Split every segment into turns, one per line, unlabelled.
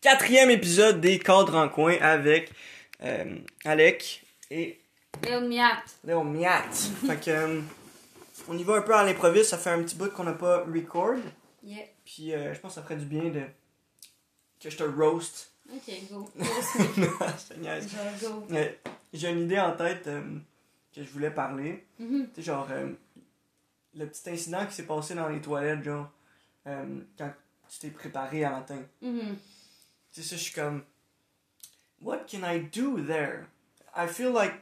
quatrième épisode des Cadres en coin avec euh, Alec et
Léon Miat.
Léon Miat. fait que, euh, on y va un peu à l'improviste, ça fait un petit bout qu'on n'a pas record.
Yeah.
Puis euh, je pense que ça ferait du bien de que je te roast.
Ok, go. Go.
Euh, J'ai une idée en tête que je voulais parler.
Mhm.
Tu sais, genre, le petit incident qui s'est passé dans les toilettes, genre, euh, quand tu t'es préparé à matin.
Mhm.
Tu sais, ça, je suis comme, what can I do there? I feel like,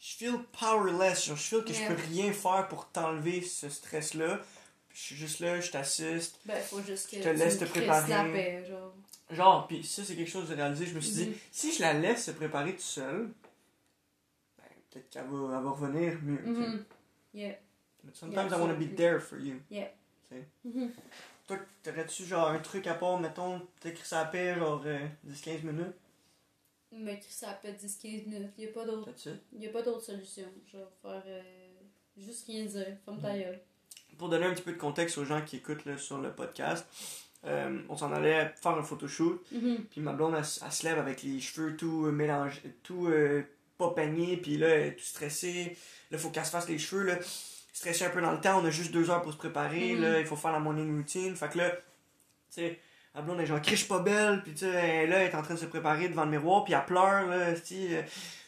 je feel powerless, genre, je feel que
Yeah.
je peux rien faire pour t'enlever ce stress-là. Je suis juste là, je t'assiste.
Ben, faut juste que
Je te laisse te préparer.
la paix, genre.
Genre, puis ça, c'est quelque chose de réalisé. Je me suis dit,
Mhm.
si je la laisse se préparer toute seule, ben, peut-être qu'elle va, va revenir mieux. sais.
Mhm. Yeah.
But sometimes I
Yeah,
want to be there for you.
Yeah.
Sais. Toi, t'aurais-tu genre un truc à part, mettons, t'écris ça à paix, genre euh, 10-15 minutes?
Mais ça peut 10-15 minutes. Y a pas d'autre. Y a pas d'autre solution. Genre, faire. euh, juste rien dire. Ferme
Mhm.
ta gueule.
Pour donner un petit peu de contexte aux gens qui écoutent là, sur le podcast, euh, on s'en allait faire un photoshoot,
Mhm.
puis ma blonde, elle, se lève avec les cheveux tout euh, mélangés, tout euh, pas peignés, puis là, elle est tout stressée. Là, faut qu'elle se fasse les cheveux, là. Stressée un peu dans le temps, on a juste deux heures pour se préparer,
Mhm.
là, il faut faire la morning routine. Fait que là, tu sais, ma blonde est genre, criche pas belle, puis tu sais, elle, là, elle est en train de se préparer devant le miroir, puis elle pleure, là, euh,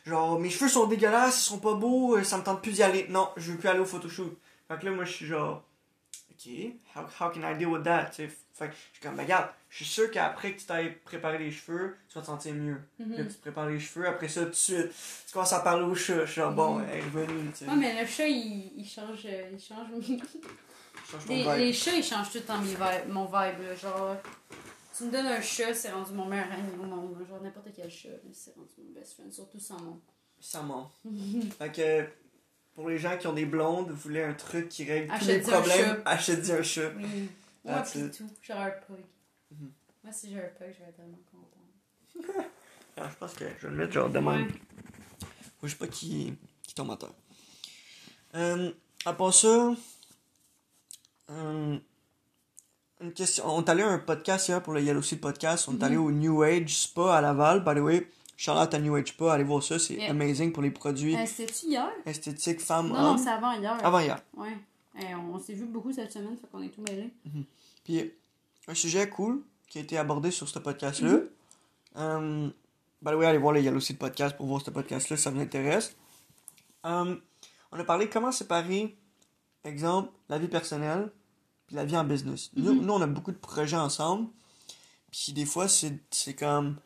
genre, mes cheveux sont dégueulasses, ils sont pas beaux, euh, ça me tente plus d'y aller. Non, je veux plus aller au photoshoot. Fait que là, moi, je suis genre, ok, how, how can I deal with that, tu sais. Fait que je suis comme, ben, regarde, je suis sûr qu'après que tu t'ailles préparer les cheveux, tu vas te sentir mieux. Là, tu te prépares les cheveux, après ça, tout de suite, tu commences à parler au chat. Je suis genre, bon,
Mhm.
elle est revenue, tu sais.
Ouais, mais le chat, il, il change. euh, Il change. Les,
vibe.
les chats, ils changent tout le temps mon vibe. là. Genre, tu me donnes un chat, c'est rendu mon meilleur ami au monde. Genre, n'importe quel chat, c'est rendu mon best friend, surtout sans mon.
Ça ment. Fait que, pour les gens qui ont des blondes, vous voulez un truc qui règle tous les problèmes,
chat.
achetez un chat.
Oui. Moi,
it.
tout. Genre un pug.
Mhm.
Moi, si j'ai un pug, je vais être tellement contente.
Ah, je pense que je vais le mettre genre de même. Je sais pas qui, qui tombe à terre. Euh, à part ça, euh, une question. On est allé à un podcast hier pour le Yellow Seed Podcast. On est
Mhm.
allé au New Age Spa à Laval. By the way, out à New Age Spa. Allez voir ça. C'est
Yeah.
amazing pour les produits
Euh, C'était-tu hier?
esthétiques femmes,
Non, non,
hommes?
c'est avant hier.
Avant hier.
Ouais. On s'est vu beaucoup cette semaine, fait qu'on est tout mêlés.
Puis, un sujet cool qui a été abordé sur ce podcast-là.
Mhm.
Euh, by the way, allez voir le Yellow Seed Podcast pour voir ce podcast-là ça vous intéresse. Euh, on a parlé comment séparer, exemple, la vie personnelle puis la vie en business. Nous,
Mhm.
nous, on a beaucoup de projets ensemble. Puis des fois, c'est c'est comme...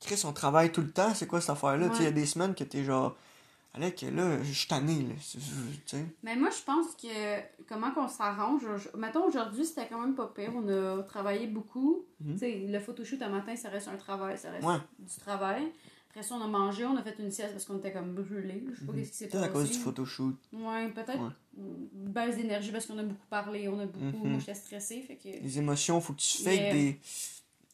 Chris, on travaille tout le temps. C'est quoi cette affaire-là? Tu sais, Il y a des semaines que t'es genre... Alec, là, je suis tanné, là.
Mais moi, je pense que comment qu'on s'arrange. je- Mettons, aujourd'hui, c'était quand même pas pire. On a travaillé beaucoup. Tu sais, le photoshoot un matin, ça reste un travail, ça reste
Ouais.
du travail. Après ça, on a mangé, on a fait une sieste parce qu'on était comme brûlés. Je sais pas
Mhm.
qu'est-ce qui s'est
Peut-être à cause
passé.
du photoshoot.
Ouais, peut-être
Ouais.
baisse d'énergie parce qu'on a beaucoup parlé, on a beaucoup.
Mhm.
Moi, j'étais stressée, fait que.
Les émotions, faut que tu fakes
Yeah.
des...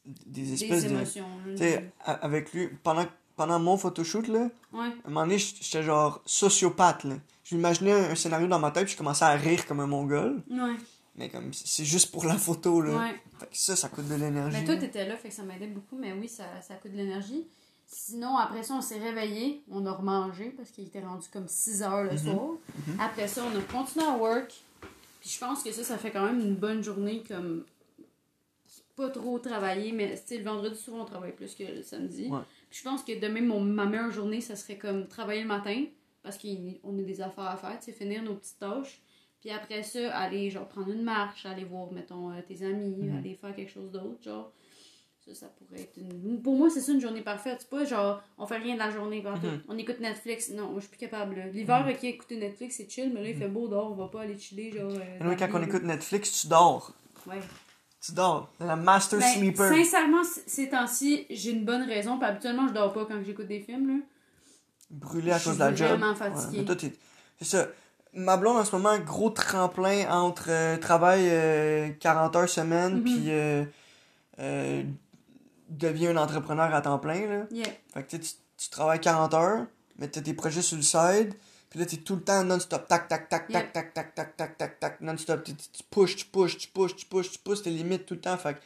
Des
Des
espèces de...
émotions. là.
Tu sais, avec lui, pendant, pendant mon photoshoot, là,
Ouais.
à un moment donné, j'étais genre sociopathe, là. Je m'imaginais un, scénario dans ma tête, puis je commençais à rire comme un mongol.
Ouais.
Mais comme, c'est juste pour la photo, là.
Ouais.
Fait que ça, ça coûte de l'énergie.
Mais toi, t'étais là, fait que ça m'aidait beaucoup, mais oui, ça, ça coûte de l'énergie. Sinon, après ça, on s'est réveillé, on a remangé parce qu'il était rendu comme 6 heures le
Mhm.
soir. Après ça, on a continué à work. Puis je pense que ça, ça fait quand même une bonne journée comme pas trop travailler, mais le vendredi, souvent, on travaille plus que le samedi.
Ouais.
Je pense que demain, mon, ma meilleure journée, ça serait comme travailler le matin parce qu'on a des affaires à faire, tu sais, finir nos petites tâches. Puis après ça, aller genre prendre une marche, aller voir, mettons, euh, tes amis,
Mhm.
aller faire quelque chose d'autre, genre. Ça, ça pourrait être une... Pour moi, c'est ça une journée parfaite. C'est pas genre, on fait rien de la journée.
Mhm.
on écoute Netflix. Non, moi, je suis plus capable. L'hiver, ok, écouter Netflix, c'est chill, mais là, il fait beau dehors, on va pas aller chiller, genre. euh,
Mais oui, quand on écoute Netflix, tu dors.
Ouais.
Tu dors. La master
Ben,
sleeper.
sincèrement, ces temps-ci, j'ai une bonne raison. Puis habituellement, je dors pas quand j'écoute des films, là.
Brûlé à
je
cause
suis
de la job.
vraiment fatiguée.
Ouais, mais toi, t'es- C'est ça. Ma blonde, en ce moment, gros tremplin entre euh, travail euh, 40 heures semaine,
Mhm.
puis euh, euh, devient un entrepreneur à temps plein, là.
Yeah.
Fait que tu, tu tu travailles 40 heures, mais t'as tes projets sur le side, puis là, t'es tout le temps non-stop. Tac, tac, tac, tac, tac, tac, tac, tac, tac, tac, non-stop. Tu, pushes, tu pushes, tu pushes, tu pushes, tu pousses tes limites tout le temps. Fait que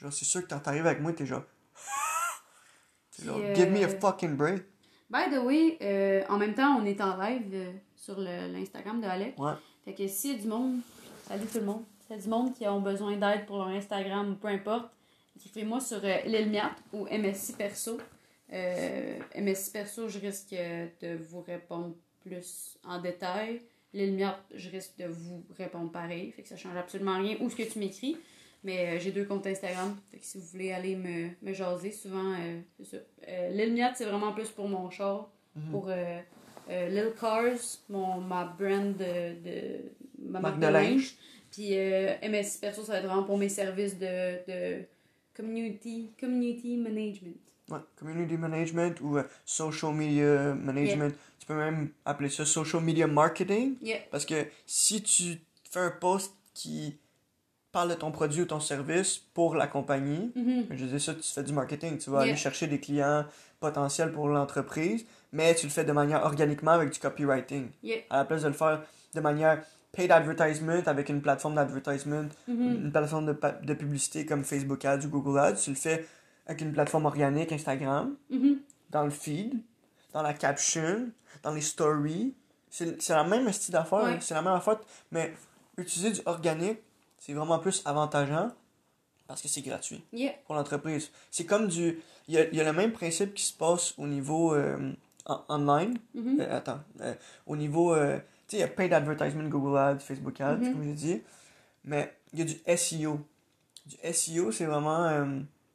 Genre, c'est sûr que quand t'arrives avec moi, t'es genre. T'es genre,
euh,
give me a fucking break.
By the way, euh, en même temps, on est en live euh, sur le- l'Instagram de Alec.
Ouais.
Fait que s'il y a du monde, salut tout le monde, s'il y a du monde qui ont besoin d'aide pour leur Instagram ou peu importe, écrivez-moi sur euh, Lil Miat ou MSI Perso. Euh, MSI Perso, je risque de vous répondre plus en détail. Lil Miat, je risque de vous répondre pareil. Fait que ça change absolument rien où ce que tu m'écris. Mais euh, j'ai deux comptes Instagram. Fait que si vous voulez aller me, me jaser, souvent, euh, c'est ça. Euh, Lil c'est vraiment plus pour mon char.
Mhm.
Pour euh, euh, Lil Cars, mon, ma brand de, de ma marque de
linge.
Puis MSI Perso, ça va être vraiment pour mes services de, de community, community management.
Ouais, community management ou euh, social media management. Tu peux même appeler ça social media marketing.
Yeah.
Parce que si tu fais un post qui parle de ton produit ou ton service pour la compagnie,
Mhm.
je dis ça, tu fais du marketing. Tu vas
Yeah.
aller chercher des clients potentiels pour l'entreprise, mais tu le fais de manière organiquement avec du copywriting. À la place de le faire de manière paid advertisement avec une plateforme d'advertisement,
Mhm.
une plateforme de, de publicité comme Facebook Ads ou Google Ads, tu le fais avec une plateforme organique Instagram,
Mhm.
dans le feed, dans la caption, dans les stories. C'est la même style d'affaire,
Ouais.
c'est la même affaire, mais utiliser du organique, c'est vraiment plus avantageant parce que c'est gratuit
Yeah.
pour l'entreprise. C'est comme du. Il y a, y a le même principe qui se passe au niveau euh, en- online.
Mhm.
Euh, attends. euh, au niveau. tu sais, il y a paid advertisement, Google Ads, Facebook Ads,
Mhm.
comme j'ai dit. Mais il y a du SEO. Du SEO, c'est vraiment.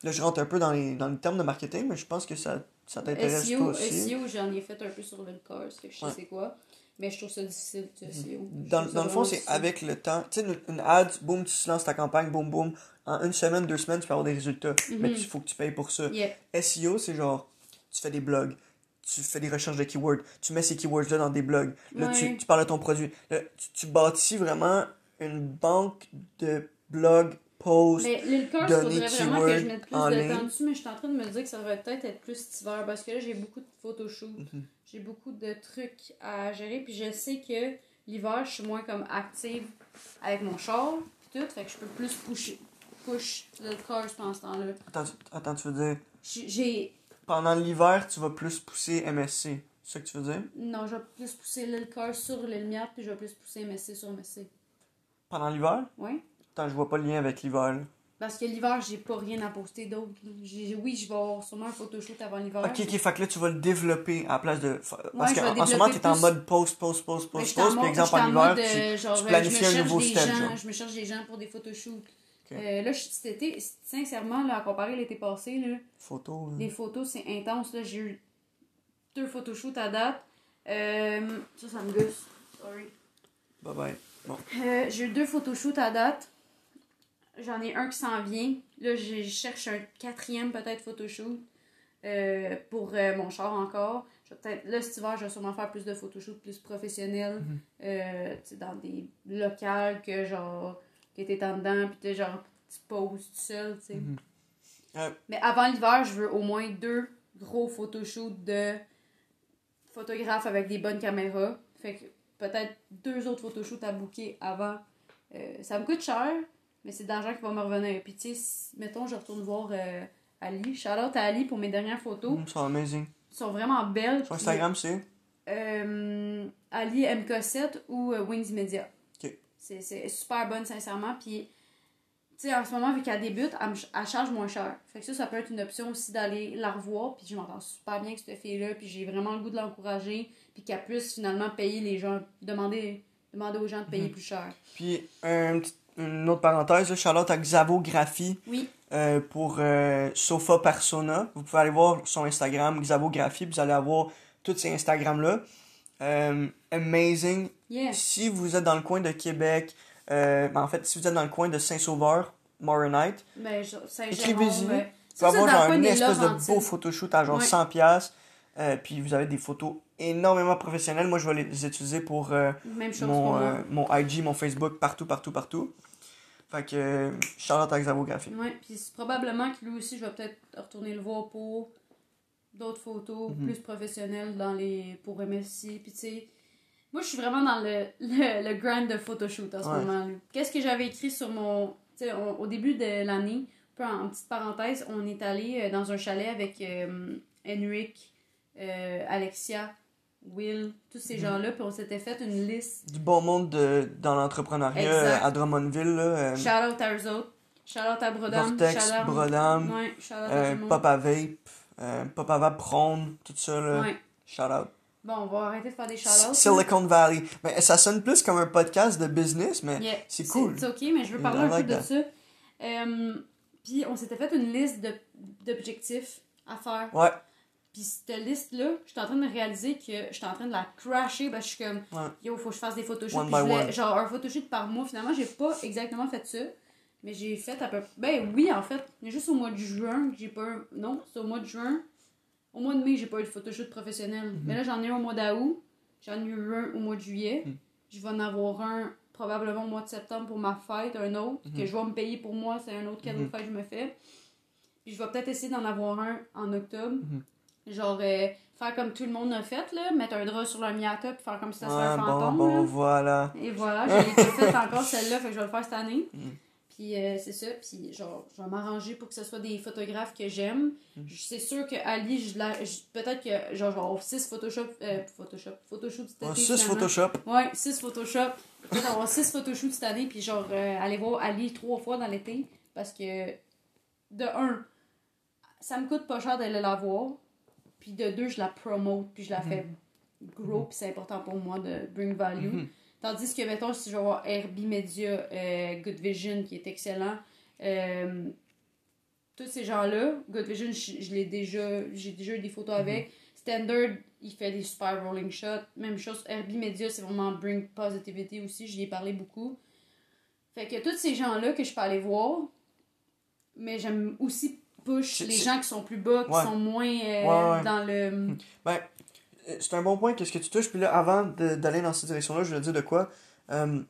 Là, je rentre un peu dans les, dans les termes de marketing, mais je pense que ça, ça t'intéresse
SEO,
aussi.
SEO j'en ai fait un peu sur fait que je sais
Ouais.
quoi. Mais je trouve ça difficile, SEO. Je
Dans, dans le fond, c'est avec le temps. Tu sais, une, une ad, boum, tu lances ta campagne, boum, boum. En une semaine, deux semaines, tu peux avoir des résultats. Mais
Mhm.
il faut que tu payes pour ça.
Yeah.
SEO, c'est genre, tu fais des blogs, tu fais des recherches de keywords, tu mets ces keywords-là dans des blogs, là, tu, tu parles de ton produit. Là, tu, tu bâtis vraiment une banque de blogs, posts.
Mais
donner
faudrait vraiment que je mette plus de
ligne.
temps dessus, mais je suis en train de me dire que ça devrait peut-être être plus cet hiver parce que là, j'ai beaucoup de photoshoots.
Mhm.
J'ai beaucoup de trucs à gérer, puis je sais que l'hiver, je suis moins comme active avec mon char, puis tout, fait que je peux plus pusher, push Lil Cars pendant ce temps-là.
Attends, tu- attends, tu veux dire,
J'ai-
pendant l'hiver, tu vas plus pousser MSC. C'est ça que tu veux dire?
Non, je vais plus pousser Lil Cars sur Lil Miat, puis je vais plus pousser MSC sur MSC.
Pendant l'hiver?
Ouais.
Attends, je vois pas le lien avec l'hiver.
Parce que l'hiver, j'ai pas rien à poster d'autre. J'ai- Oui, je vais avoir sûrement un photoshoot avant l'hiver.
Ok, ok, fait que là, tu vas le développer à la place de. Parce
je vais
qu'en en ce moment,
développer
t'es en
plus-
mode post, post, post,
Mais
post,
j'étais en
post. Puis,
mode-
exemple,
j'étais
en
en
hiver,
mode,
tu,
euh, genre,
tu planifies
je me
un
cherche
nouveau
des
step,
gens,
genre.
Je me cherche des gens pour des photoshoots.
Ok.
Euh, là, je- cet été, sincèrement, là, à comparer l'été passé, là,
Photo.
les photos, c'est intense. Là, j'ai eu deux photoshoots à date. Euh, ça, ça me gosse. Sorry.
Bye bye. Bon.
Euh, j'ai eu deux photoshoots à date. J'en ai un qui s'en vient. Là, je cherche un quatrième peut-être photoshoot euh, pour euh, mon char encore. Je là, cet hiver, je vais sûrement faire plus de photoshoots plus professionnels.
Mhm.
euh, tu sais, dans des locales que genre, que t'es en dedans, puis t'es genre, tu poses tout seul, tu sais.
Mhm. Euh,
Mais avant l'hiver, je veux au moins deux gros photoshoots de photographes avec des bonnes caméras. Fait que peut-être deux autres photoshoots à booker avant. Euh, ça me coûte cher, mais c'est de l'argent qui va me revenir. Puis tu sais, mettons, je retourne voir euh, Ali. Shout out à Ali pour mes dernières photos.
mm, c'est amazing.
Elles sont vraiment belles.
Sur Instagram, c'est.
euh, Ali MK7 ou euh, Wings Media.
Ok.
C'est c'est super bonne, sincèrement. Puis, tu sais, en ce moment, vu qu'elle débute, elle charge moins cher. Fait que ça, ça peut être une option aussi d'aller la revoir. Puis, je m'entends super bien avec cette fille-là. Puis, j'ai vraiment le goût de l'encourager. Puis, qu'elle puisse finalement payer les gens, demander, demander aux gens de payer
Mhm.
plus cher.
Puis, un petit- une autre parenthèse, Charlotte à Xavographie
Oui,
euh, pour euh, Sofa Persona. Vous pouvez aller voir son Instagram, Xavographie, vous allez avoir tous ces Instagrams-là. Euh, amazing.
yeah.
Si vous êtes dans le coin de Québec, ben, en fait, si vous êtes dans le coin de Saint-Sauveur, Moronite,
Ben,
Écrivez-y.
vous êtes
avoir genre une espèce de beau photoshoot à genre
Ouais.
100$. piastres, euh, puis vous avez des photos énormément professionnelles. Moi, je vais les utiliser pour mon, mon IG, mon Facebook, partout, partout, partout. Fait que, Charlotte à Xavographie.
Ouais, puis probablement que lui aussi, je vais peut-être retourner le voir pour d'autres photos
Mhm.
plus professionnelles dans les pour MSC. Puis tu sais, moi je suis vraiment dans le, le, le grind de photoshoot en ce
Ouais.
moment. Qu'est-ce que j'avais écrit sur mon. Tu sais, au début de l'année, peu en, en petite parenthèse, on est allé euh, dans un chalet avec euh, Henrik, euh, Alexia, Will, tous ces gens-là, puis on s'était fait une liste.
Du bon monde de, dans l'entrepreneuriat euh, à Drummondville, là. euh,
Shout out à eux autres. Shout out à Brodam.
Vortex,
shout out-
Brodam,
Ouais, shout out à
euh, à Vape, euh, Pop à Vape Prône, tout ça, là.
Ouais.
Shout out.
Bon, on va arrêter de faire des shout-outs.
Silicon Valley. Mais ça sonne plus comme un podcast de business, mais
Yeah.
c'est cool.
C'est ok, mais je veux parler un peu de ça. Puis on s'était fait une liste d'objectifs à faire.
Ouais.
Puis cette liste-là, j'étais en train de réaliser que j'étais en train de la crasher parce que je suis comme,
Ouais.
yo, faut que je fasse des photoshoots. Puis je voulais, genre, un photoshoot par mois. Finalement, j'ai pas exactement fait ça. Mais j'ai fait à peu Ben oui, en fait. Mais juste au mois de juin que j'ai pas un... Non, c'est au mois de juin. Au mois de mai, j'ai pas eu de photoshoot professionnel.
Mhm.
Mais là, j'en ai un au mois d'août. J'en ai eu un au mois de juillet.
Mhm.
Je vais en avoir un probablement au mois de septembre pour ma fête, un autre,
Mhm.
que je vais me payer pour moi, c'est un autre cadeau de fête que je me fais. Puis je vais peut-être essayer d'en avoir un en octobre. Genre, euh, faire comme tout le monde a fait, là, mettre un drap sur leur miata, puis faire comme si ça serait
Ouais,
un fantôme.
bon,
là.
voilà.
Et voilà, je l'ai fait encore celle-là, fait que je vais le faire cette année.
Mm.
Puis euh, c'est ça, puis genre, je vais m'arranger pour que ce soit des photographes que j'aime.
Mm.
C'est sûr que Ali, je la- je- peut-être que genre, je vais avoir 6 Photoshop, euh, Photoshop, Photoshop cet
Ouais,
été,
6
finalement.
Photoshop.
Ouais, 6 Photoshop. Peut-être avoir 6 photoshoots cette année, puis genre euh, aller voir Ali trois fois dans l'été. Parce que, de un, ça me coûte pas cher d'aller la voir. Puis de deux, je la promote, puis je la fais gros, puis c'est important pour moi de bring value.
Mhm.
Tandis que, mettons, si je vais voir Herbie Media, euh, Good Vision, qui est excellent, euh, tous ces gens-là, Good Vision, je, je l'ai déjà, j'ai déjà eu des photos avec. Standard, il fait des super rolling shots. Même chose, Herbie Media, c'est vraiment bring positivity aussi, j'y ai parlé beaucoup. Fait que tous ces gens-là que je peux aller voir, mais j'aime aussi push les gens qui sont plus bas, qui
Ouais.
sont moins euh,
Ouais,
dans le...
Ben, euh, c'est un bon point, qu'est-ce que tu touches. Puis là, avant d'aller dans cette direction-là, je voulais dire de quoi. Euh,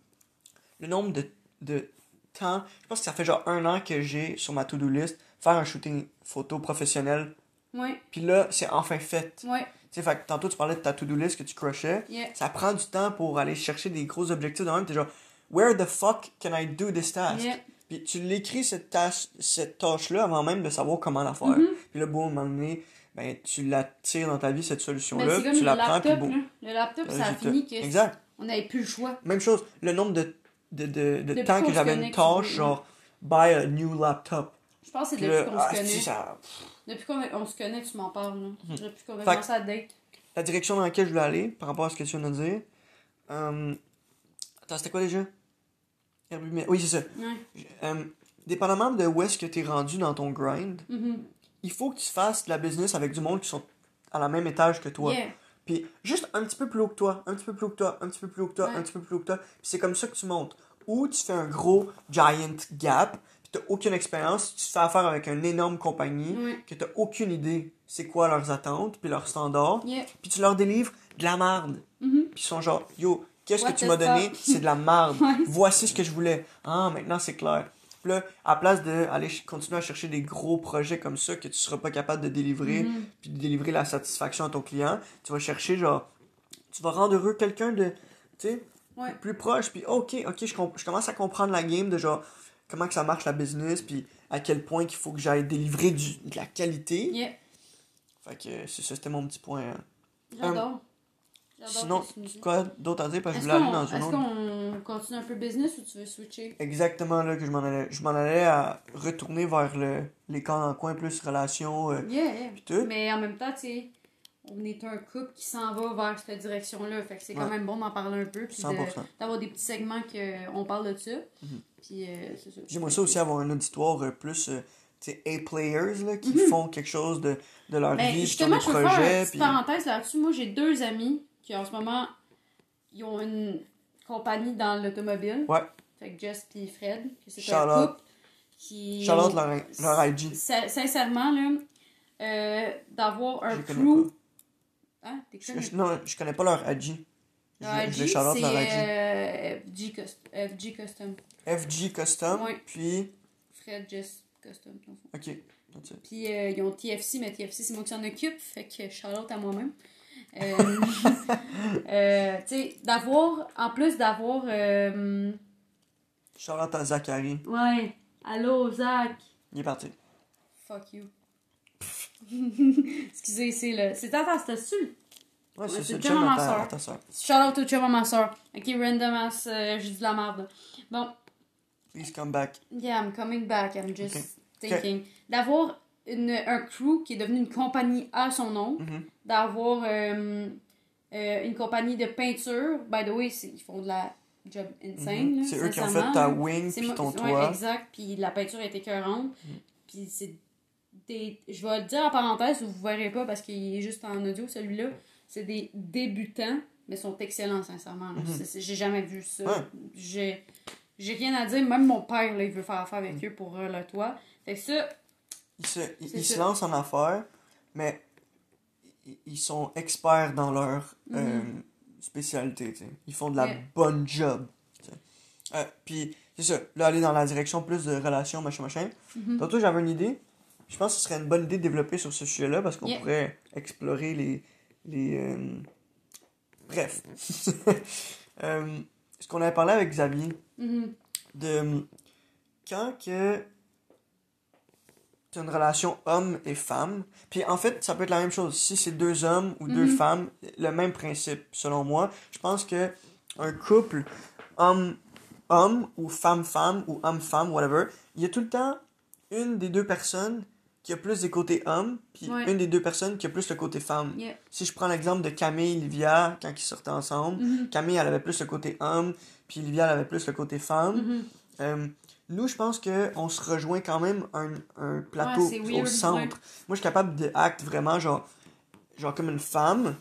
le nombre de, de temps, je pense que ça fait genre un an que j'ai sur ma to-do list faire un shooting photo professionnel.
Ouais,
Puis là, c'est enfin fait.
ouais,
Tu sais, tantôt tu parlais de ta to-do list que tu crushais.
yeah.
Ça prend du temps pour aller chercher des gros objectifs de même. T'es genre, where the fuck can I do this task?
yeah.
Puis tu l'écris cette tâche, cette tâche-là avant même de savoir comment la faire.
Mhm.
Puis là, bon, à un moment donné, ben, tu l'attires dans ta vie, cette solution-là.
comme
tu
le
la prends, puis
là. Le laptop, ça a fini que
Exact.
on n'avait plus le choix.
Même chose, le nombre de, de, de, de temps que j'avais une tâche, genre, buy a new laptop.
Je pense que c'est
Puis
depuis qu'on
ah,
se connaît.
ça...
Depuis qu'on on se connaît, tu m'en parles. Là. Depuis qu'on a commencé à date.
La direction dans laquelle je voulais aller, par rapport à ce que tu viens de dire. Euh... Attends, c'était quoi déjà? Oui, c'est ça.
Ouais.
Euh, dépendamment de où est-ce que tu es rendu dans ton grind,
Mhm.
il faut que tu fasses de la business avec du monde qui sont à la même étage que toi.
Yeah.
Puis juste un petit peu plus haut que toi, un petit peu plus haut que toi, un petit peu plus haut que toi,
Ouais.
un petit peu plus haut que toi. Puis c'est comme ça que tu montes. Ou tu fais un gros giant gap, puis t'as aucune expérience, tu fais affaire avec une énorme compagnie,
Ouais.
que t'as aucune idée c'est quoi leurs attentes, puis leurs standards,
Yeah.
puis tu leur délivres de la marde.
Mhm.
Puis ils sont genre, yo, qu'est-ce que tu m'as donné? C'est de la marde. Voici ce que je voulais. Ah, maintenant c'est clair. Puis là, à place d'aller continuer à chercher des gros projets comme ça que tu seras pas capable de délivrer,
Mhm.
puis de délivrer la satisfaction à ton client, tu vas chercher genre, tu vas rendre heureux quelqu'un de, tu sais,
Ouais.
plus proche, puis ok, ok, je, commence à comprendre la game de genre, comment que ça marche la business, puis à quel point qu'il faut que j'aille délivrer du, de la qualité.
Yeah.
Fait que c'est ça, c'était mon petit point. hein.
J'adore. J'adore
Sinon, quoi d'autre à dire, parce que je
Est-ce
voulais aller dans une
est-ce
autre.
qu'on continue un peu business ou tu veux switcher?
Exactement là que je m'en allais. Je m'en allais à retourner vers le, les camps en coin plus relations. euh,
Yeah, yeah.
Pis tout.
Mais en même temps, tu sais, on est un couple qui s'en va vers cette direction-là. Fait que c'est quand
Ouais.
même bon d'en parler un peu. Puis de-
100%.
d'avoir des petits segments qu'on parle de ça.
Mhm.
Puis euh, c'est ça.
J'aimerais ça aussi avoir un auditoire euh, plus euh, tu sais, A-players là, qui
Mhm.
font quelque chose de, de leur
Ben,
vie,
justement,
des
je veux faire une
projets.
petite
Puis...
parenthèse là-dessus. Moi, j'ai deux amis qui, en ce moment, ils ont une compagnie dans l'automobile.
Ouais.
Fait que Jess et Fred, que c'est un couple qui...
Charlotte, leur, leur IG.
Sin- Sincèrement, là, euh, d'avoir un
Je
crew... Hein?
Je- je- non, je connais pas leur IG.
Leur IG, c'est euh, FG, Cust- FG Custom.
FG Custom,
Ouais.
puis.
Fred, Jess Custom, dans le fond.
Ok.
Puis euh, ils ont TFC, mais TFC, c'est moi qui s'en occupe. Fait que Charlotte à moi-même. Euh, euh, tu sais, d'avoir, en plus d'avoir. euh,
Charlotte à Zachary.
ouais, allô, Zach.
Il est parti.
Fuck you. Excusez, c'est le. C'est attends, c'était-tu?
Ouais,
Ouais,
c'est
le chum à
ta-
soeur.
ta.
Shout out au chum à ma soeur. Ok, random ass, euh, j'ai dit de la merde. Bon,
Please come back.
yeah, I'm coming back, I'm just
Ok.
thinking. D'avoir une, un crew qui est devenu une compagnie à son nom,
Mhm.
d'avoir euh, euh, une compagnie de peinture. By the way, ils font de la job insane.
Mhm.
là,
C'est eux qui ont fait ta wing puis ton
ouais,
toit.
exact. Puis la peinture est écœurante.
Mhm.
Puis c'est des. Je vais le dire en parenthèse, vous verrez pas parce qu'il est juste en audio celui-là. C'est des débutants, mais sont excellents, sincèrement.
Mhm.
J'ai jamais vu ça.
Ouais.
J'ai. J'ai rien à dire, même mon père, là, il veut faire affaire avec eux pour euh, le toit. Fait que ça,
Ils se, ils, se lancent en affaires, mais ils- sont experts dans leur euh, spécialité. Ils font de la.
Yeah.
bonne job. Euh, Puis, c'est ça. Là, aller dans la direction plus de relations, machin, machin.
Mhm.
Tantôt, j'avais une idée. Je pense que ce serait une bonne idée de développer sur ce sujet-là parce qu'on
Yeah.
pourrait explorer les. les euh, Bref. Euh, ce qu'on avait parlé avec Xavier
mhm,
de quand que tu une relation homme et femme, puis en fait, ça peut être la même chose. Si c'est deux hommes ou deux
Mhm.
femmes, le même principe, selon moi. Je pense que un couple homme-homme ou femme-femme ou homme-femme, whatever, il y a tout le temps une des deux personnes qui a plus des côtés hommes, puis
Ouais.
une des deux personnes qui a plus le côté femme.
yeah.
Si je prends l'exemple de Camille et Livia, quand ils sortaient ensemble,
Mhm,
Camille, elle avait plus le côté homme, puis Livia, elle avait plus le côté femme.
mhm.
Euh, nous, je pense qu'on se rejoint quand même un, un plateau
Ouais,
au
weird,
centre.
ouais.
Moi, je suis capable de vraiment genre, genre comme une femme,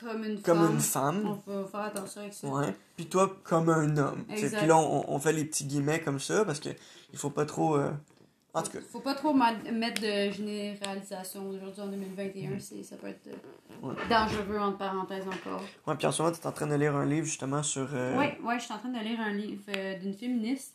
Comme une
comme
femme.
une femme.
On va faire attention avec ça.
Ouais. Puis toi, comme un homme.
Exact.
Puis là, on, on fait les petits guillemets comme ça parce que il faut pas trop. euh, En tout cas,
Faut pas trop mettre de généralisation aujourd'hui en 2021, c'est- ça peut être euh.
Ouais.
dangereux entre parenthèses encore.
ouais, puis en ce moment, tu es en train de lire un livre justement sur. euh,
Ouais, ouais, je suis en train de lire un livre euh, d'une féministe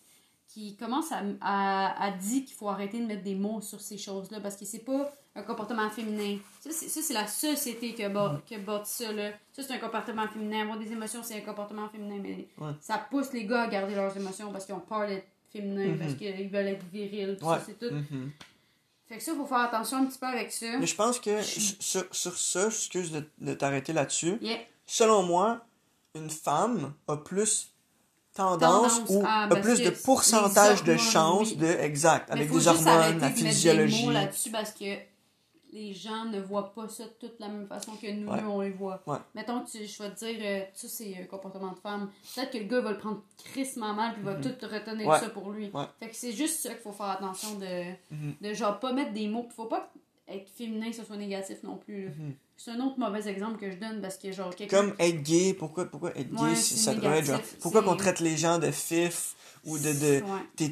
qui commence à, à, à dire qu'il faut arrêter de mettre des mots sur ces choses-là parce que c'est pas un comportement féminin. Ça, c'est, la société qui a, bâ- qui a bâti ça. Là. Ça, c'est un comportement féminin. Avoir des émotions, c'est un comportement féminin. Mais
Ouais.
ça pousse les gars à garder leurs émotions parce qu'ils ont peur d'être féminins,
Mhm.
parce qu'ils veulent être virils.
Ouais.
Ça, c'est tout.
mhm.
Fait que ça, il faut faire attention un petit peu avec ça.
Mais je pense que sur, sur ça, excuse de, de t'arrêter là-dessus,
Yeah.
selon moi, une femme a plus tendance,
Tendance
ou
à-
a
parce
plus de pourcentage de chances
oui.
de exact avec des hormones, la
mettre des
physiologie.
mots là-dessus parce que les gens ne voient pas ça de toute la même façon que nous,
Ouais.
nous, on les voit.
Ouais.
Mettons, tu, je vais te dire, euh, ça c'est un comportement de femme. Peut-être que le gars va le prendre crissement mal puis va tout retenir.
Ouais.
ça pour lui. Fait que c'est juste ça qu'il faut faire attention de,
Mhm.
de genre pas mettre des mots. Faut pas être féminin ce soit négatif non plus.
Mhm.
C'est un autre mauvais exemple que je donne parce que genre.
Comme être gay, pourquoi, pourquoi être gay,
Ouais,
si ça devrait être genre.
négatif,
Pourquoi qu'on traite les gens de fif ou de. de
Ouais.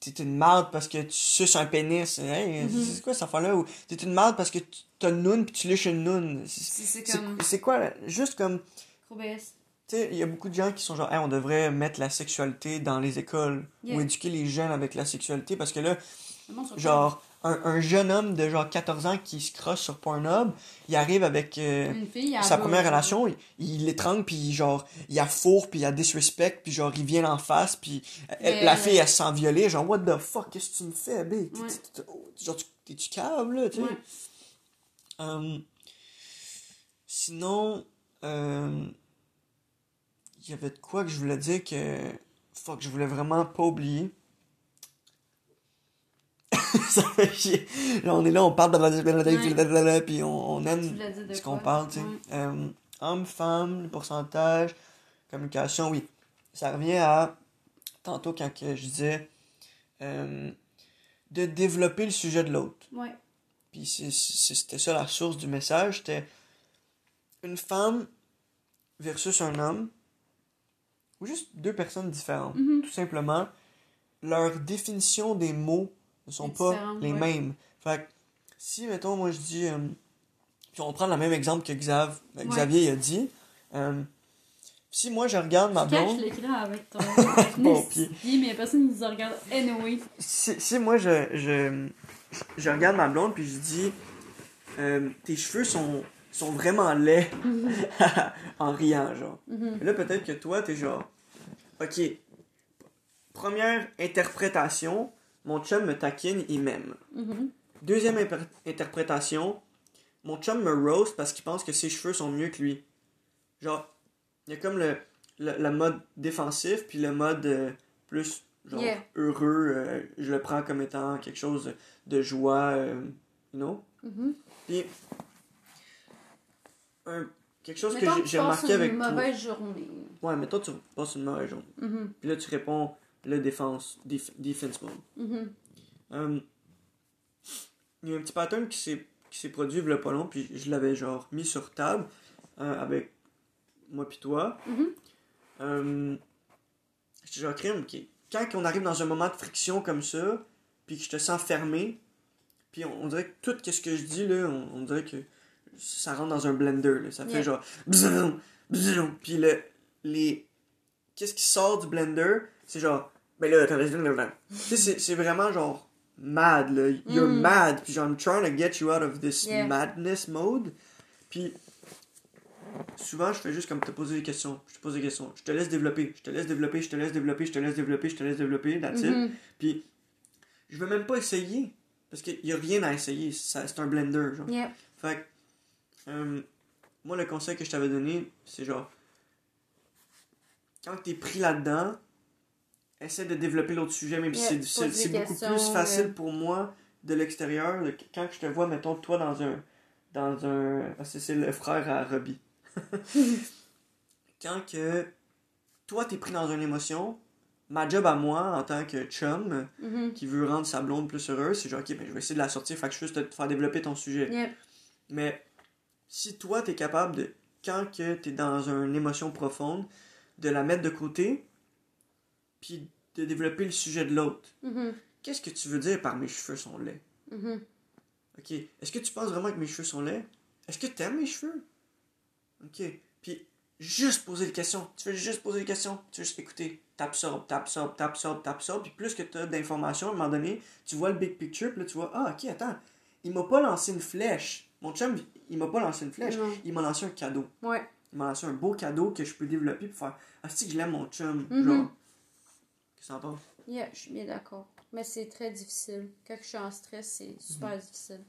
t'es, une marde parce que tu suces un pénis. Hey,
Mhm.
C'est quoi cette affaire-là? Ou t'es une marde parce que t'as une noune puis tu lèches une noune. C'est,
comme.
quoi? Juste comme. Il y a beaucoup de gens qui sont genre, Hey, on devrait mettre la sexualité dans les écoles
Yeah.
ou éduquer les jeunes avec la sexualité parce que là, genre, un, un jeune homme de genre 14 ans qui se crosse sur Pornhub, il arrive avec euh,
Une fille, elle
sa première relation, il, il l'étrangle, puis genre, il a fourre, puis il a disrespect, puis genre, il vient en face, puis elle- la
elle-
fille, elle se sent violée, genre, what the fuck, qu'est-ce que tu me fais, bé? Genre, tu- t'es-tu cave, là, tu sais? Hum, sinon, euh, il y avait de quoi que je voulais dire que, fuck, je voulais vraiment pas oublier. Ça fait chier. Genre, on est là, on parle de la puis on, on aime ce qu'on parle, tu sais.
Ouais.
Euh, homme, femme, le pourcentage, communication, oui. Ça revient à, tantôt quand que je disais, euh, de développer le sujet de l'autre.
Ouais.
Puis c'était ça la source du message, c'était une femme versus un homme, ou juste deux personnes différentes.
Mhm.
Tout simplement, leur définition des mots ne sont pas les
ouais.
mêmes. Fait que, si, mettons, moi je dis, euh, puis on va prendre le même exemple que Xav,
Ouais.
Xavier a dit, euh, si moi je regarde ma blonde,
l'écran avec ton
Bon pied,
mais personne ne nous regarde. Anyway.
si, si moi je, je, je regarde ma blonde puis je dis euh, tes cheveux sont, sont vraiment laids en riant genre.
Mhm.
Là peut-être que toi t'es genre ok première interprétation mon chum me taquine, il m'aime.
Mhm.
Deuxième interprétation, mon chum me roast parce qu'il pense que ses cheveux sont mieux que lui. Genre, il y a comme le, le, le mode défensif, puis le mode euh, plus genre
Yeah.
heureux. euh, je le prends comme étant quelque chose de joie, euh, you know?
Mhm.
Puis, un- quelque chose
Mettons
que j'ai-
tu passes
remarqué avec
une
toi.
mauvaise journée.
Ouais, mais toi, tu passes une mauvaise journée. Puis là, tu réponds le défense, def- defense mode.
Mhm.
Euh, il y a un petit pattern qui s'est qui s'est produit a pas long, puis je l'avais genre mis sur table euh, avec moi puis toi.
Mhm.
Euh, J'étais genre crime, ok. Quand on arrive dans un moment de friction comme ça, puis que je te sens fermé, puis on, on dirait que tout ce que je dis là, on, on dirait que ça rentre dans un blender, là. ça fait genre puis le, les qu'est-ce qui sort du blender, c'est genre ben là laisse. tu sais c'est- vraiment genre mad là, you're
Mm.
mad, puis genre I'm trying to get you out of this
Yeah.
madness mode, puis souvent je fais juste comme te poser des questions, je te pose des questions, je te laisse développer, je te laisse développer, je te laisse développer, je te laisse développer, je te laisse développer, that's it.
Mhm.
Puis je veux même pas essayer parce qu'il y a rien à essayer, c'est un blender genre. Fait que, euh, moi, le conseil que je t'avais donné, c'est genre, quand t'es pris là-dedans, essaie de développer l'autre sujet, même si c'est difficile. beaucoup plus facile
euh.
pour moi de l'extérieur, quand je te vois, mettons, toi dans un. Dans un. c'est c'est le frère à Robbie. quand que toi, t'es pris dans une émotion, ma job à moi, en tant que chum,
Mhm.
qui veut rendre sa blonde plus heureuse, c'est genre, ok, ben, je vais essayer de la sortir, fait que je juste te faire développer ton sujet.
Yep.
Mais si toi, t'es capable de, quand que t'es dans une émotion profonde, de la mettre de côté, puis de développer le sujet de l'autre.
Mhm.
Qu'est-ce que tu veux dire par mes cheveux sont laids?
Mhm.
Ok. Est-ce que tu penses vraiment que mes cheveux sont laids? Est-ce que t'aimes mes cheveux? Ok. Puis, juste poser des questions. Tu veux juste poser des questions? Tu veux juste écouter. T'absorbes, t'absorbes, t'absorbes, t'absorbes. Puis plus que t'as d'informations, à un moment donné, tu vois le big picture, puis là, tu vois, ah, ok, attends. Il m'a pas lancé une flèche. Mon chum, il m'a pas lancé une flèche. Il m'a lancé un cadeau.
Ouais.
Il m'a lancé un beau cadeau que je peux développer pour faire, ah, que je l'aime, mon chum.
Mhm.
Genre. Qu'est-ce que t'en penses?
Yeah, je suis bien d'accord. Mais c'est très difficile. Quand je suis en stress, c'est super difficile.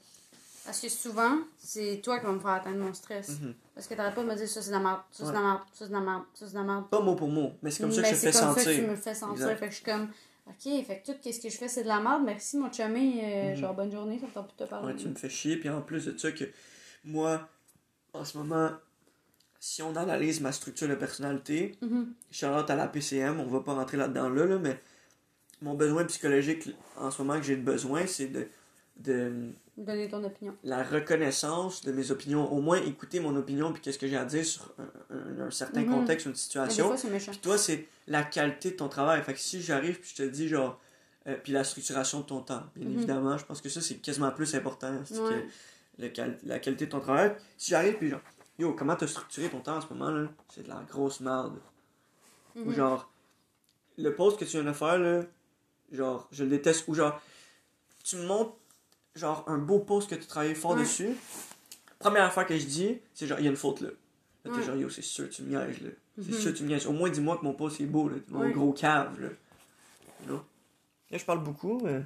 Parce que souvent, c'est toi qui vas me faire atteindre mon stress.
Mhm.
Parce que t'arrêtes pas de me dire ça c'est de la merde, ça c'est de la merde, ça c'est de la merde, ça c'est de la merde.
Pas mot pour mot, mais c'est comme ça que je te fais
c'est comme
sentir.
ça que tu me fais sentir.
Exact.
Fait que je suis comme, ok, fait que tout ce que je fais c'est de la merde, merci mon chumé, euh,
Mhm.
genre bonne journée, ça me tente plus de te parler.
Ouais, tu me fais chier. Puis en plus de ça, que moi, en ce moment, si on analyse ma structure de personnalité,
Mhm.
Charlotte à la PCM, on va pas rentrer là-dedans là, là, mais mon besoin psychologique en ce moment que j'ai de besoin, c'est de, de
Donner ton opinion.
la reconnaissance de mes opinions. Au moins écouter mon opinion puis qu'est-ce que j'ai à dire sur un, un- un certain
Mhm.
contexte, une situation.
fois c'est méchant.
Puis toi, c'est la qualité de ton travail. Fait que si j'arrive puis je te dis genre. euh, puis la structuration de ton temps, bien
Mhm.
évidemment, je pense que ça c'est quasiment plus important c'est
Ouais.
que le la qualité de ton travail. Si j'arrive puis genre, yo, comment t'as structuré ton temps en ce moment là? C'est de la grosse merde. Ou
Mhm.
genre, le post que tu viens de faire là, genre, je le déteste. Ou genre, tu me montres genre un beau post que tu travailles fort
Ouais.
dessus. Première affaire que je dis, c'est genre, il y a une faute là. Là, t'es
Ouais.
genre, yo, c'est sûr, tu me niaises, là. C'est
Mhm.
sûr, tu me niaises. Au moins, dis-moi que mon post est beau, là. Mon
Ouais.
gros cave, là. Là, je parle beaucoup, mais.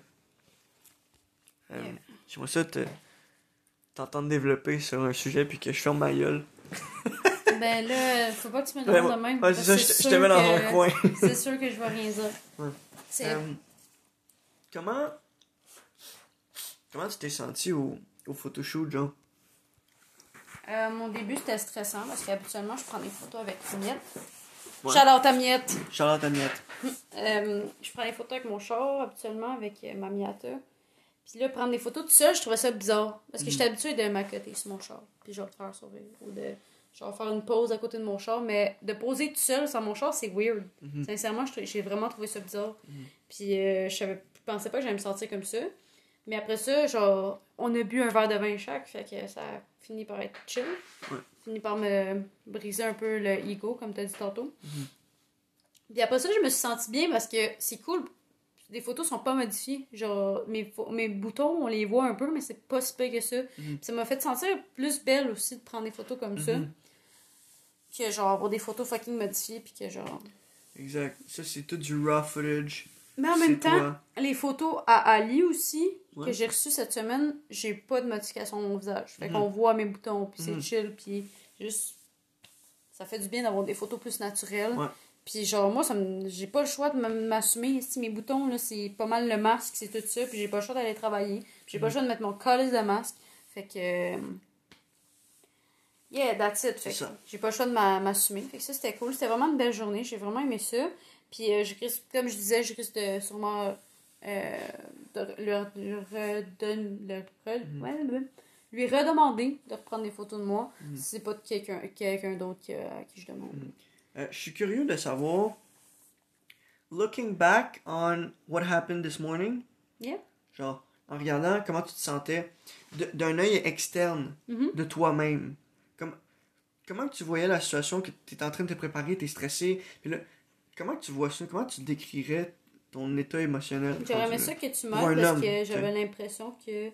Euh,
Yeah.
J'aimerais ça te. T'entendre développer sur un sujet puis que je ferme ma gueule.
ben là, faut pas que tu me
Ouais,
demandes de même.
ouais, c'est ça, je te-
c'est
je te mets dans
que-
un coin.
c'est sûr que je vais rien dire.
Ouais. Euh, comment. Comment tu t'es senti au, au photoshoot, genre?
Euh, mon début, c'était stressant parce qu'habituellement, je prends des photos avec Miette.
Ouais.
Out à Miette!
Charlotte Agnette.
Euh, je prends des photos avec mon char, habituellement, avec ma Miata. Puis là, prendre des photos tout seul, je trouvais ça bizarre. Parce que
Mhm.
j'étais habituée de m'accoter sur mon char. Puis genre faire sourire. Ou de genre faire une pause à côté de mon char. Mais de poser tout seul sur mon char, c'est weird.
Mhm.
Sincèrement, j'ai vraiment trouvé ça bizarre.
Mhm.
Puis euh, je savais, pensais pas que j'allais me sentir comme ça. Mais après ça, genre, on a bu un verre de vin chaque, fait que ça a fini par être chill.
Ouais.
Fini par me briser un peu le ego, comme tu as dit tantôt.
Mhm.
Puis après ça, je me suis sentie bien parce que c'est cool. Les photos sont pas modifiées. Genre, mes, mes boutons, on les voit un peu, mais c'est pas si pire que ça.
Mhm.
Ça m'a fait sentir plus belle aussi de prendre des photos comme ça.
Mhm.
Que genre avoir des photos fucking modifiées, puis que genre.
Exact. Ça, c'est tout du raw footage.
Mais en même temps,
toi.
les photos à Ali aussi,
Ouais.
que j'ai reçues cette semaine, j'ai pas de modification de mon visage. Fait
Mhm.
qu'on voit mes boutons, puis c'est chill, puis juste. Ça fait du bien d'avoir des photos plus naturelles.
Ouais.
Puis genre, moi, ça me... j'ai pas le choix de m'assumer. Si mes boutons, là, c'est pas mal le masque, c'est tout ça, puis j'ai pas le choix d'aller travailler. Puis j'ai pas le choix de mettre mon calice de masque. Fait que. euh, Yeah, that's it. Fait
C'est
que
ça.
j'ai pas le choix de m'a- m'assumer. Fait que ça, c'était cool. C'était vraiment une belle journée. J'ai vraiment aimé ça. Puis euh, je risque, comme je disais, je risque de sûrement euh, de leur, leur redonne- leur re-
Mhm.
ouais, ouais, lui redemander de reprendre des photos de moi
Mhm.
si c'est pas de quelqu'un quelqu'un d'autre qui- à qui je demande.
Euh, je suis curieux de savoir, looking back on what happened this morning,
Yeah.
genre, en regardant comment tu te sentais, d'un œil externe
Mhm.
de toi-même, comme, comment tu voyais la situation, que tu es en train de te préparer, tu es stressé, puis là, comment tu vois ça, comment tu décrirais ton état émotionnel?
J'aurais aimé ça que tu
un
parce
homme,
que j'avais l'impression que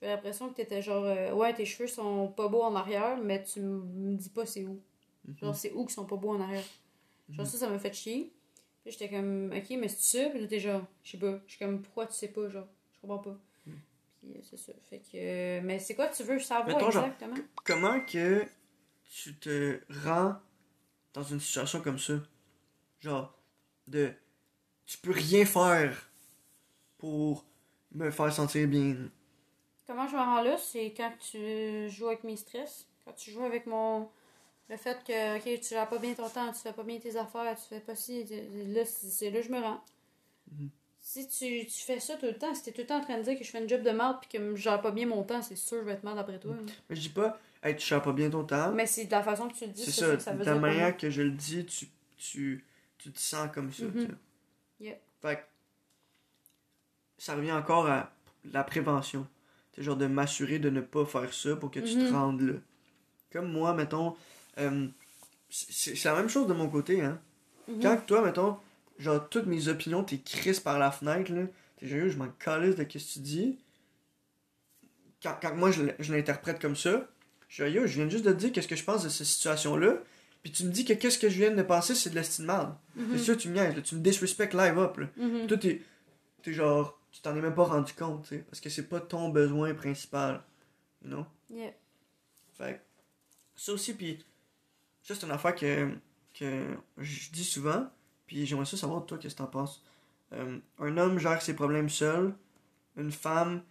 j'avais l'impression que t'étais genre euh, ouais tes cheveux sont pas beaux en arrière mais tu me dis pas c'est où. Genre c'est où qui sont pas beaux en arrière? Genre
Mhm.
ça ça m'a fait chier. Puis j'étais comme ok mais c'est ça? Puis là t'es genre je sais pas. Je suis comme pourquoi tu sais pas genre? Je comprends pas.
Mhm.
Puis euh, c'est ça. Fait que mais c'est quoi tu veux savoir
Mettons, genre,
exactement?
comment que tu te rends dans une situation comme ça? Genre, de. Tu peux rien faire pour me faire sentir bien.
Comment je me rends là, c'est quand tu joues avec mes stress, quand tu joues avec mon le fait que ok tu gères pas bien ton temps, tu fais pas bien tes affaires, tu fais pas ci, là c'est là que je me rends.
Mhm.
Si tu, tu fais ça tout le temps, si t'es tout le temps en train de dire que je fais une job de merde puis que je gère pas bien mon temps, c'est sûr que je vais être merde après toi. hein.
Mais je dis pas, hey, tu gères pas bien ton temps.
Mais c'est de la façon que tu le dis,
c'est ça,
ça que ça veut
de
dire.
la manière que je le dis, tu, tu, tu te sens comme ça. Tu sais.
Yeah.
Fait que, ça revient encore à la prévention. C'est genre de m'assurer de ne pas faire ça pour que tu te
Mhm.
rendes là. Comme moi, mettons, euh, c'est la même chose de mon côté, hein.
Mhm.
Quand toi, mettons, genre, toutes mes opinions, t'es crises par la fenêtre, là, t'es genre, je m'en calisse de ce que tu dis. Quand, quand moi, je, l'interprète comme ça, je yo, je viens juste de te dire qu'est-ce que je pense de cette situation-là, puis tu me dis que qu'est-ce que je viens de penser, c'est de l'estime mal. C'est sûr, tu me niaises, là, tu me disrespect live up, là.
Mhm.
Toi, t'es, t'es genre, tu t'en es même pas rendu compte, tu sais, parce que c'est pas ton besoin principal, you know?
Yeah.
Fait ça aussi, puis ça, c'est une affaire que, que je dis souvent, puis j'aimerais ça savoir, toi, qu'est-ce que t'en penses. Euh, un homme gère ses problèmes seul, une femme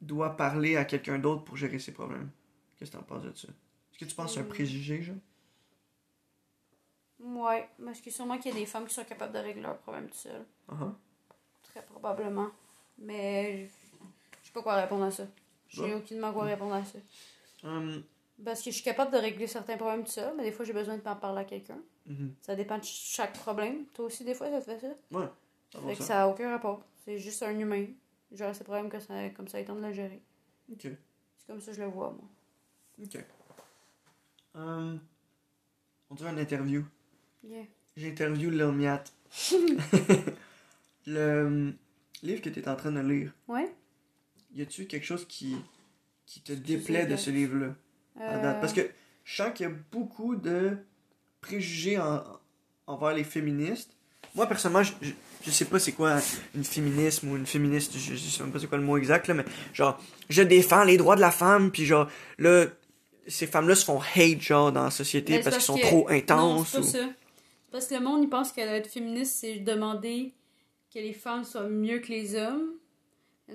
doit parler à quelqu'un d'autre pour gérer ses problèmes. Qu'est-ce que t'en penses de ça? Est-ce que tu penses que c'est un
Hmm.
préjugé, genre?
Ouais, parce que sûrement qu'il y a des femmes qui sont capables de régler leurs problèmes tout seules.
Ah ah.
Très probablement. Mais je je sais pas quoi répondre à ça. J'ai
Bon.
aucunement quoi répondre à ça.
Hum,
Parce que je suis capable de régler certains problèmes tout seul, mais des fois j'ai besoin de m'en parler à quelqu'un.
mhm.
Ça dépend de ch- chaque problème. Toi aussi, des fois, ça te fait ça?
Ouais, ça
Fait que
ça.
ça a aucun rapport. C'est juste un humain. Gère ses problèmes que ça, comme ça, il de le gérer.
Ok,
C'est comme ça que je le vois, moi.
ok. Hum, on dirait une interview.
Yeah.
J'interview Lil Miat. le hum, livre que tu es en train de lire,
Ouais?
y a-tu quelque chose qui, qui te déplaît de ce livre-là? À date? Parce que je sens qu'il y a beaucoup de préjugés en- envers les féministes. Moi, personnellement, je, je, je sais pas c'est quoi une féminisme ou une féministe, je, je sais même pas c'est quoi le mot exact, là, mais genre, je défends les droits de la femme, puis genre, là, ces femmes-là se font hate, genre, dans la société
Ben,
parce qu'ils sont
que-
trop
Non,
intenses.
c'est pas
ou-
ça. Parce que le monde, il pense qu'être féministe, c'est demander que les femmes soient mieux que les hommes.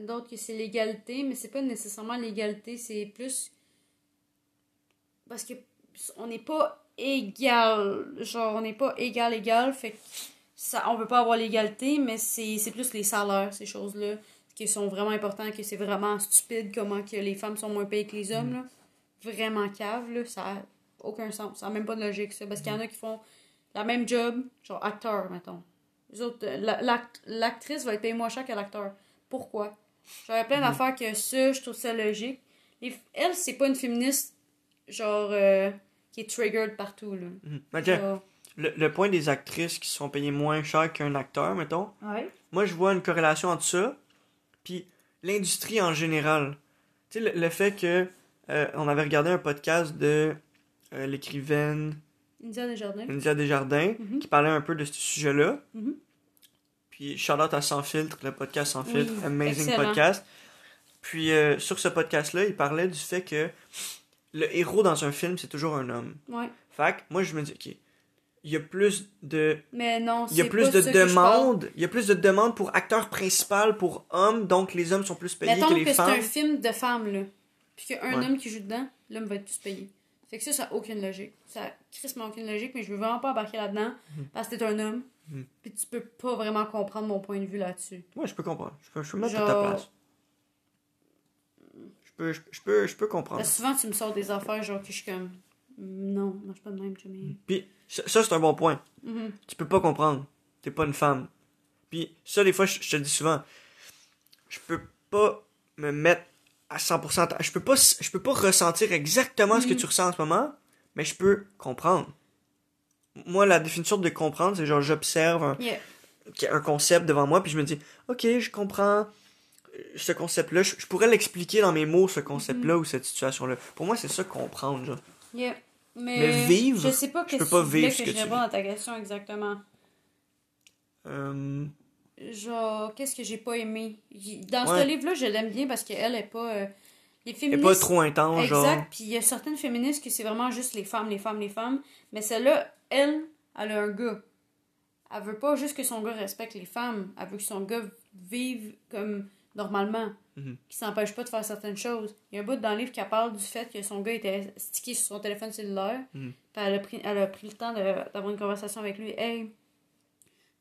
D'autres que c'est l'égalité, mais c'est pas nécessairement l'égalité, c'est plus. Parce que on n'est pas égal. Genre, on n'est pas égal, égal. Fait que ça, on veut pas avoir l'égalité, mais c'est c'est plus les salaires, ces choses-là, qui sont vraiment importants, que c'est vraiment stupide comment que les femmes sont moins payées que les hommes. Là. Vraiment cave, là. Ça a aucun sens. Ça n'a même pas de logique, ça. Parce qu'il y en a qui font la même job, genre acteur, mettons. Les autres, euh, la- l'act- l'actrice va être payée moins cher que l'acteur. Pourquoi? J'aurais plein d'affaires que ça, je trouve ça logique. Les- elle, c'est pas une féministe, genre, euh, qui est triggered partout, là.
Mhm. Ok.
Genre-
Le, le point des actrices qui se font payer moins cher qu'un acteur, mettons,
Ouais.
moi je vois une corrélation entre ça, puis l'industrie en général. Tu sais, le, le fait que euh, on avait regardé un podcast de euh, l'écrivaine
India Desjardins.
India Desjardins
Mhm.
qui parlait un peu de ce sujet-là.
Mhm.
Puis out à Sans Filtre, le podcast Sans Filtre,
Oui,
amazing
excellent.
podcast. Puis euh, sur ce podcast-là, il parlait du fait que le héros dans un film, c'est toujours un homme.
Ouais.
Fait que moi, je me dis, ok, il y a plus de
Mais non,
il y a
c'est
plus de
que
demandes, il y a plus de demandes pour acteur principal pour hommes, donc les hommes sont plus payés
Mettons
que
que,
les
c'est
femmes.
un film de femmes, là. Puis qu'il y a un
Ouais.
homme qui joue dedans, l'homme va être plus payé. Fait que ça, ça n'a aucune logique. Ça a crissement aucune logique, mais je veux vraiment pas embarquer là-dedans parce que t'es un homme.
Mhm.
Puis tu peux pas vraiment comprendre mon point de vue là-dessus.
Ouais, je peux comprendre. Je peux, je peux mettre à ta place. Je peux, je, je peux, je peux comprendre.
Souvent, tu me sors des affaires, genre que je suis comme. Non, marche pas de même, Jimmy.
Puis ça, ça, c'est un bon point.
Mhm.
Tu peux pas comprendre. T'es pas une femme. Puis ça, des fois, je, je te le dis souvent. Je peux pas me mettre à 100%. ta- Je peux pas, je peux pas ressentir exactement ce que
Mhm.
tu ressens en ce moment, mais je peux comprendre. Moi, la définition de comprendre, c'est genre j'observe un,
Yeah.
un concept devant moi, puis je me dis, ok, je comprends ce concept-là. Je, je pourrais l'expliquer dans mes mots, ce concept-là ou cette situation-là. Pour moi, c'est ça comprendre. Genre.
Yeah. Mais,
Mais vivre,
je sais pas
je
qu'est-ce
peux
que
pas vivre
que
ce que
je
tu
réponde à ta question exactement.
Euh,
Genre, qu'est-ce que j'ai pas aimé? Dans
Ouais.
ce livre-là, je l'aime bien parce qu'elle est pas. euh, les féministes.
pas trop intense, genre.
Exact. Puis il y a certaines féministes que c'est vraiment juste les femmes, les femmes, les femmes. Mais celle-là, elle, elle a un gars. Elle veut pas juste que son gars respecte les femmes. Elle veut que son gars vive comme normalement.
Mhm.
Qui s'empêche pas de faire certaines choses. Il y a un bout dans le livre qui parle du fait que son gars était stické sur son téléphone cellulaire.
Mhm.
Puis elle a, pris, elle a pris le temps d'avoir une conversation avec lui. Hey, tu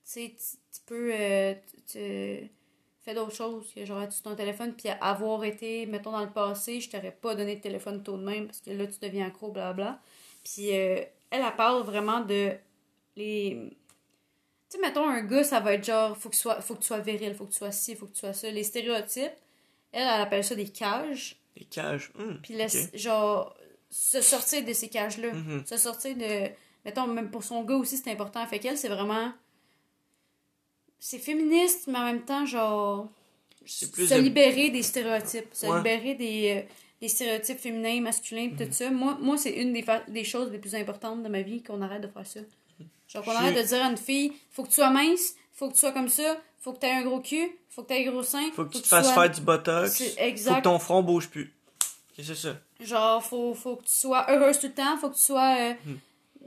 sais, tu tu peux. euh, tu- tu- fais d'autres choses que genre sur ton téléphone puis avoir été mettons dans le passé je t'aurais pas donné de téléphone tôt de même parce que là tu deviens accro blabla puis euh, elle elle parle vraiment de les tu sais mettons un gars ça va être genre faut que sois faut que tu sois viril faut que tu sois ci faut que tu sois ça. Les stéréotypes elle elle appelle ça des cages.
Les cages. hum,
puis laisse genre se sortir de ces cages là
Mhm.
se sortir de mettons même pour son gars aussi c'est important. Fait qu'elle c'est vraiment c'est féministe mais en même temps genre
plus
se
de-
libérer des stéréotypes se libérer des, euh, des stéréotypes féminins masculins tout ça. Moi, moi c'est une des, des choses les plus importantes de ma vie qu'on arrête de faire ça genre qu'on arrête de dire à une fille faut que tu sois mince faut que tu sois comme ça faut que tu aies un gros cul faut que tu aies un gros sein
Faut que tu te fasses
sois-
faire du botox.
C'est
Faut
exact.
que ton front bouge plus. C'est ça.
Genre, faut, faut que tu sois heureuse tout le temps, faut que tu sois. euh,
Hmm.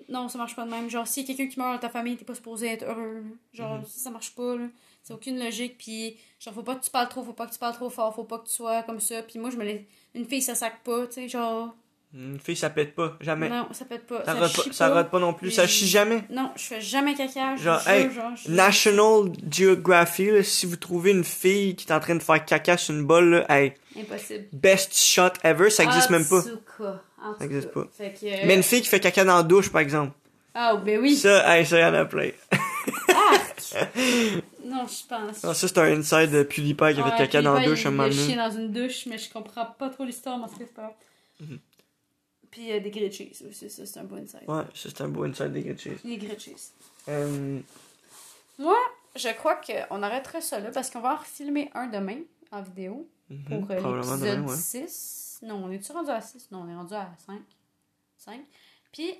Non, ça marche pas de même. Genre, s'il y a quelqu'un qui meurt dans ta famille, t'es pas supposé être heureux. Genre,
Hmm.
ça, ça marche pas, là. C'est aucune logique. Puis, genre, faut pas que tu parles trop, faut pas que tu parles trop fort, faut pas que tu sois comme ça. Puis, moi, je me laisse. Une fille, ça sac pas, tu sais, genre.
Une fille, ça pète pas. Jamais.
Non, ça pète pas.
ça,
Ça,
pas, ça rate pas non plus. Ça chie jamais.
Non, je fais jamais caca.
Genre,
jure,
hey,
genre,
National Geography, là, si vous trouvez une fille qui est en train de faire caca sur une bolle, là, hey,
Impossible.
best shot ever, ça existe
En
même pas.
tout cas, en tout
Ça existe
cas.
pas.
Fait que,
Mais une fille qui fait caca dans la douche, par exemple.
Ah, ben oui.
Ça, hey, ça, y en a plein.
Non, je pense.
Non, ça, c'est un inside de PewDiePie qui a fait
Ouais,
caca dans la
PewDiePie,
douche un moment
il a
donné.
chié dans une douche, mais je comprends pas trop l'histoire, mais c'est pas. Puis euh, des grilled cheese aussi, ça c'est un bon insight.
Ouais, ça, c'est un beau inside des good cheese.
Des grilled cheese.
Euh,
Moi, je crois qu'on arrêterait ça là parce qu'on va en refilmer un demain en vidéo
mhm,
pour euh, l'épisode
ouais.
6. Non, on est-tu rendu à 6? Non, on est rendu à 5. 5. Puis,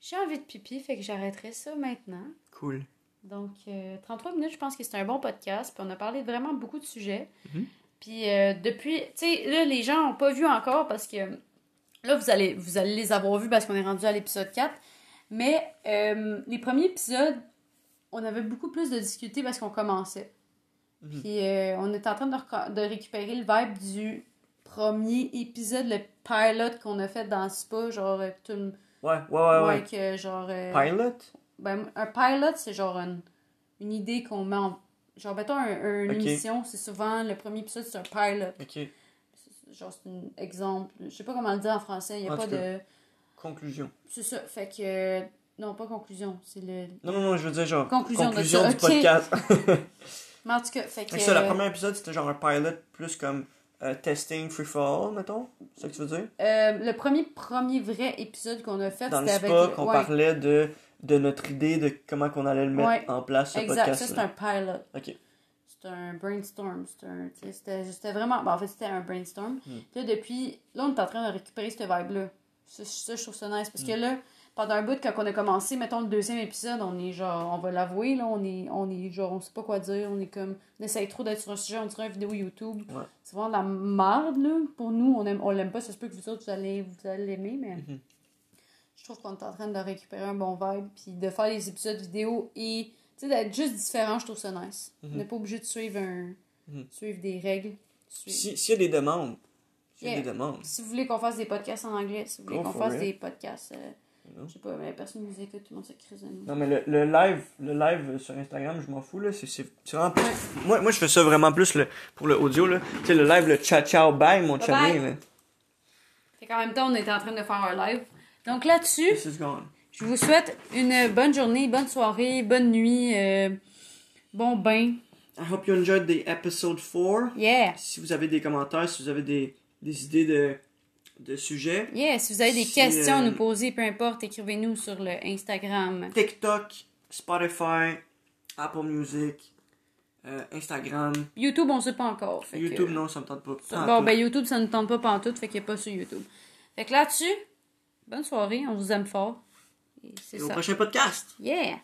j'ai envie de pipi, fait que j'arrêterai ça maintenant.
Cool.
Donc, euh, 33 minutes, je pense que c'est un bon podcast. Puis on a parlé de vraiment beaucoup de sujets.
Mhm.
Puis euh, depuis, tu sais, là, les gens n'ont pas vu encore parce que là, vous allez, vous allez les avoir vus parce qu'on est rendu à l'épisode 4. Mais euh, les premiers épisodes, on avait beaucoup plus de difficultés parce qu'on commençait.
Mhm.
Puis euh, on est en train de, de récupérer le vibe du premier épisode, le pilot qu'on a fait dans spa, genre euh, tout le-
Ouais, ouais, ouais, ouais.
que genre euh,
Pilot?
ben, un pilot, c'est genre une, une idée qu'on met en. Genre, mettons, un, un- une
Ok.
émission, c'est souvent le premier épisode, c'est un pilot. Genre, c'est un exemple. Je sais pas comment le dire en français, il y a
En
pas
cas.
de.
Conclusion.
C'est ça, fait que. Non, pas conclusion, c'est le.
Non, non, non, je veux dire genre.
Conclusion ça,
du podcast.
Mais en tout cas, fait que.
Fait que ça, le premier épisode, c'était genre un pilot plus comme euh, testing free for all, mettons. C'est ça que tu veux dire?
euh, le premier, premier vrai épisode qu'on a fait,
Dans le spa,
avec.
qu'on
ouais,
parlait de, de notre idée de comment qu'on allait le mettre
Ouais.
en place, ce
Exact, ça
podcast.
c'est un pilot.
Ok.
C'était un brainstorm. C'était vraiment. bon, en fait, c'était un brainstorm.
Hmm.
Puis là, depuis. Là, on est en train de récupérer ce vibe-là. Ça, ça, je trouve ça nice. Parce que là, pendant un bout, quand on a commencé, mettons le deuxième épisode, on est genre, on va l'avouer, là, on est, on est genre, on sait pas quoi dire, on est comme, on essaye trop d'être sur un sujet, on dirait une vidéo YouTube.
Ouais.
C'est vraiment de la merde, là. Pour nous, on aime, on l'aime pas, ça se peut que vous autres, vous allez, vous allez l'aimer, mais
Mhm.
je trouve qu'on est en train de récupérer un bon vibe, puis de faire des épisodes vidéo et, sais, d'être juste différent, je trouve ça nice. On n'est pas obligé de suivre un,
Mhm.
suivre des règles. Suivre-
Si- S'il y a des demandes, s'il y a des demandes,
si vous voulez qu'on fasse des podcasts en anglais, si vous voulez qu'on fasse
it.
des podcasts, euh, je sais pas, mais personne nous écoute, tout le monde se crise de nous.
Non, mais le, le live, le live sur Instagram, je m'en fous, là. C'est, vraiment plus... Moi, moi, je fais ça vraiment plus le, pour le audio, là. Tu sais, le live, le ciao ciao bye, mon
bye.
là.
Fait qu'en même temps, on était en train de faire un live. Donc là-dessus,
This is gone.
Je vous souhaite une bonne journée, bonne soirée, bonne nuit, euh, bon bain.
I hope you enjoyed the episode 4.
Yeah!
Si vous avez des commentaires, si vous avez des, des idées de, de sujets,
Yeah! Si vous avez des
Si,
questions à
euh,
nous poser, peu importe, écrivez-nous sur le Instagram.
TikTok, Spotify, Apple Music, euh, Instagram,
YouTube, on sait pas encore. fait que-
YouTube, non, ça me tente pas.
Ça- bon, ben YouTube, ça ne tente pas pantoute, fait qu'il n'y a pas sur YouTube. Fait que là-dessus, bonne soirée, on vous aime fort. Et c'est
au
ça.
prochain podcast.
Yeah!